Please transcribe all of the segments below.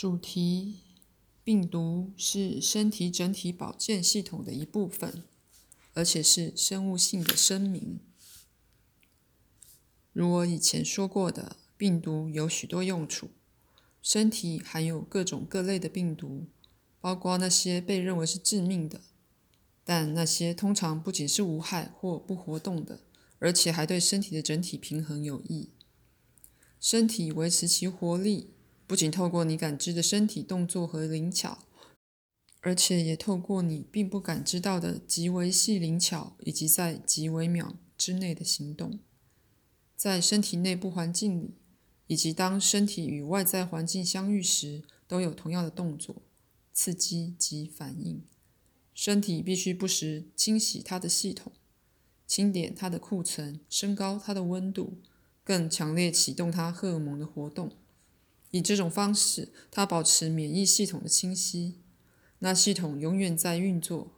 主题：病毒是身体整体保健系统的一部分，而且是生物性的声明。如我以前说过的，病毒有许多用处。身体含有各种各类的病毒，包括那些被认为是致命的，但那些通常不仅是无害或不活动的，而且还对身体的整体平衡有益。身体维持其活力。不仅透过你感知的身体动作和灵巧，而且也透过你并不感知到的极为细灵巧以及在极微秒之内的行动，在身体内部环境里，以及当身体与外在环境相遇时，都有同样的动作、刺激及反应。身体必须不时清洗它的系统，清点它的库存，升高它的温度，更强烈启动它荷尔蒙的活动。以这种方式，它保持免疫系统的清晰。那系统永远在运作。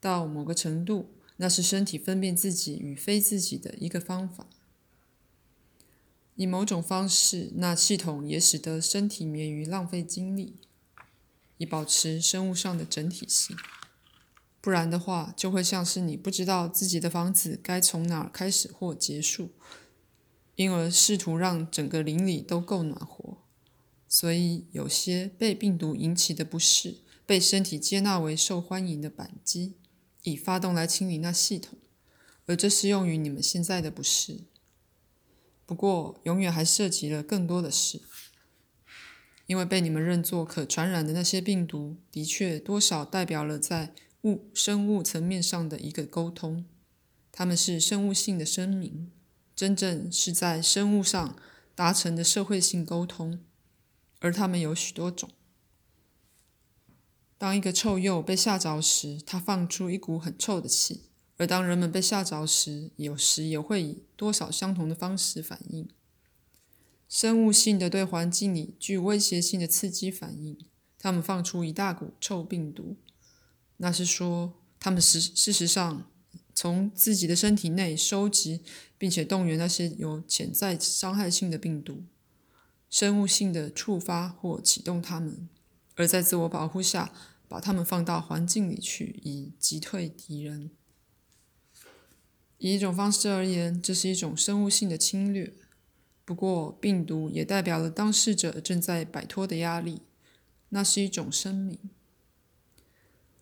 到某个程度，那是身体分辨自己与非自己的一个方法。以某种方式，那系统也使得身体免于浪费精力，以保持生物上的整体性。不然的话，就会像是你不知道自己的房子该从哪儿开始或结束，因而试图让整个邻里都够暖和。所以，有些被病毒引起的不适，被身体接纳为受欢迎的扳机，以发动来清理那系统，而这适用于你们现在的不适。不过，永远还涉及了更多的事，因为被你们认作可传染的那些病毒，的确多少代表了在物生物层面上的一个沟通。它们是生物性的声明，真正是在生物上达成的社会性沟通。而它们有许多种。当一个臭鼬被吓着时，它放出一股很臭的气；而当人们被吓着时，有时也会以多少相同的方式反应。生物性的对环境里具威胁性的刺激反应，它们放出一大股臭病毒。那是说，它们实事实上从自己的身体内收集并且动员那些有潜在伤害性的病毒。生物性的触发或启动它们，而在自我保护下，把它们放到环境里去，以击退敌人。以一种方式而言，这是一种生物性的侵略。不过，病毒也代表了当事者正在摆脱的压力，那是一种声明。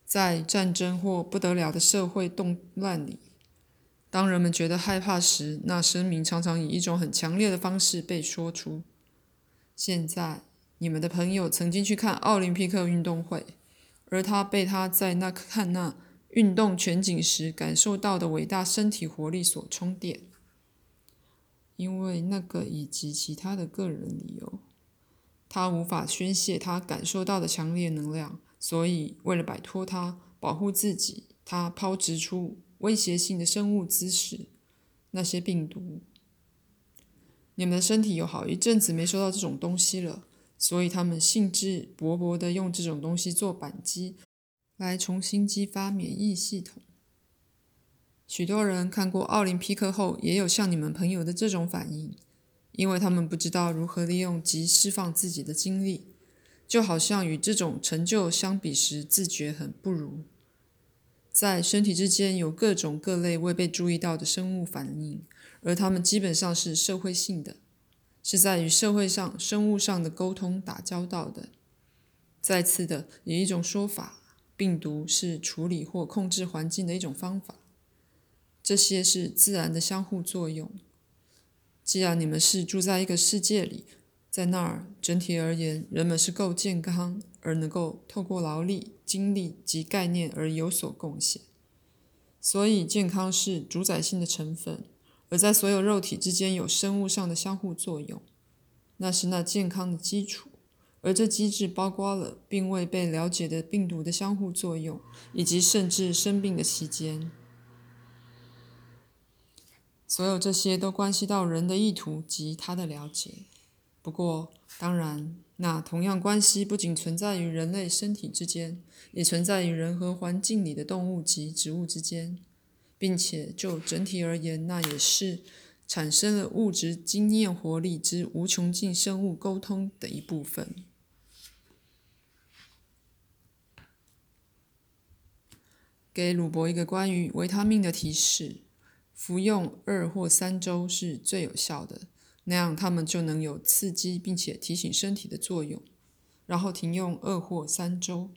在战争或不得了的社会动乱里，当人们觉得害怕时，那声明常常以一种很强烈的方式被说出。现在，你们的朋友曾经去看奥林匹克运动会，而他被他在那看那运动全景时感受到的伟大身体活力所充电。因为那个以及其他的个人理由，他无法宣泄他感受到的强烈能量，所以为了摆脱他、保护自己，他抛掷出威胁性的生物姿势，那些病毒。你们的身体有好一阵子没收到这种东西了，所以他们兴致勃勃地用这种东西做扳机，来重新激发免疫系统。许多人看过奥林匹克后，也有像你们朋友的这种反应，因为他们不知道如何利用及释放自己的精力，就好像与这种成就相比时，自觉很不如。在身体之间有各种各类未被注意到的生物反应。而他们基本上是社会性的，是在与社会上、生物上的沟通打交道的。再次的，有一种说法，病毒是处理或控制环境的一种方法。这些是自然的相互作用。既然你们是住在一个世界里，在那儿整体而言，人们是够健康，而能够透过劳力、精力及概念而有所贡献。所以，健康是主宰性的成分。而在所有肉体之间有生物上的相互作用，那是那健康的基础。而这机制包括了并未被了解的病毒的相互作用，以及甚至生病的期间。所有这些都关系到人的意图及他的了解。不过，当然，那同样关系不仅存在于人类身体之间，也存在于人和环境里的动物及植物之间。并且就整体而言，那也是产生了物质经验活力之无穷尽生物沟通的一部分。给鲁伯一个关于维他命的提示：服用二或三周是最有效的，那样他们就能有刺激并且提醒身体的作用。然后停用二或三周。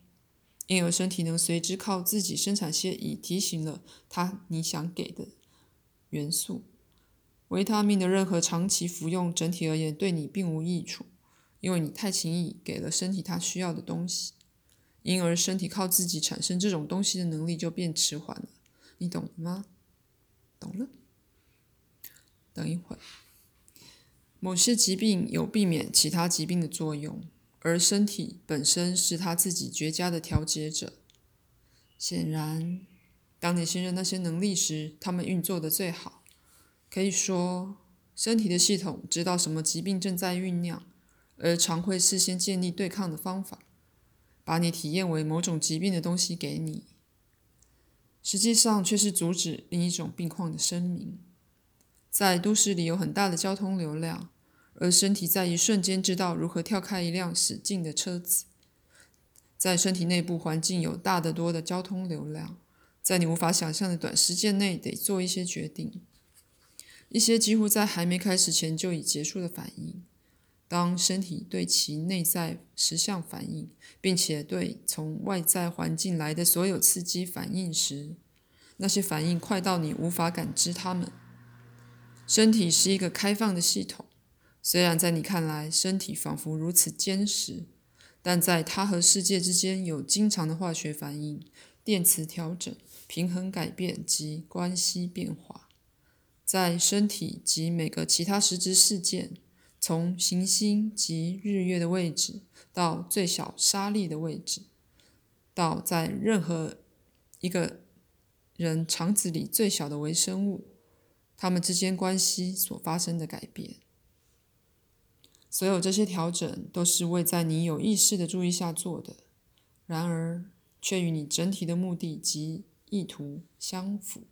因而身体能随之靠自己生产些已提醒了他你想给的元素。维他命的任何长期服用，整体而言对你并无益处，因为你太轻易给了身体它需要的东西。因而，身体靠自己产生这种东西的能力就变迟缓了。你懂了吗？懂了。等一会儿，某些疾病有避免其他疾病的作用，而身体本身是他自己绝佳的调节者。显然，当你信任那些能力时，他们运作的最好。可以说，身体的系统知道什么疾病正在酝酿，而常会事先建立对抗的方法。把你体验为某种疾病的东西给你，实际上却是阻止另一种病况的声明。在都市里有很大的交通流量，而身体在一瞬间知道如何跳开一辆驶进的车子。在身体内部环境有大得多的交通流量，在你无法想象的短时间内得做一些决定，一些几乎在还没开始前就已结束的反应。当身体对其内在实相反应，并且对从外在环境来的所有刺激反应时，那些反应快到你无法感知它们。身体是一个开放的系统，虽然在你看来身体仿佛如此坚实，但在它和世界之间有经常的化学反应、电磁调整、平衡改变及关系变化。在身体及每个其他实质事件。从行星及日月的位置，到最小沙粒的位置，到在任何一个人肠子里最小的微生物，它们之间关系所发生的改变，所有这些调整都是为在你有意识的注意下做的，然而却与你整体的目的及意图相符。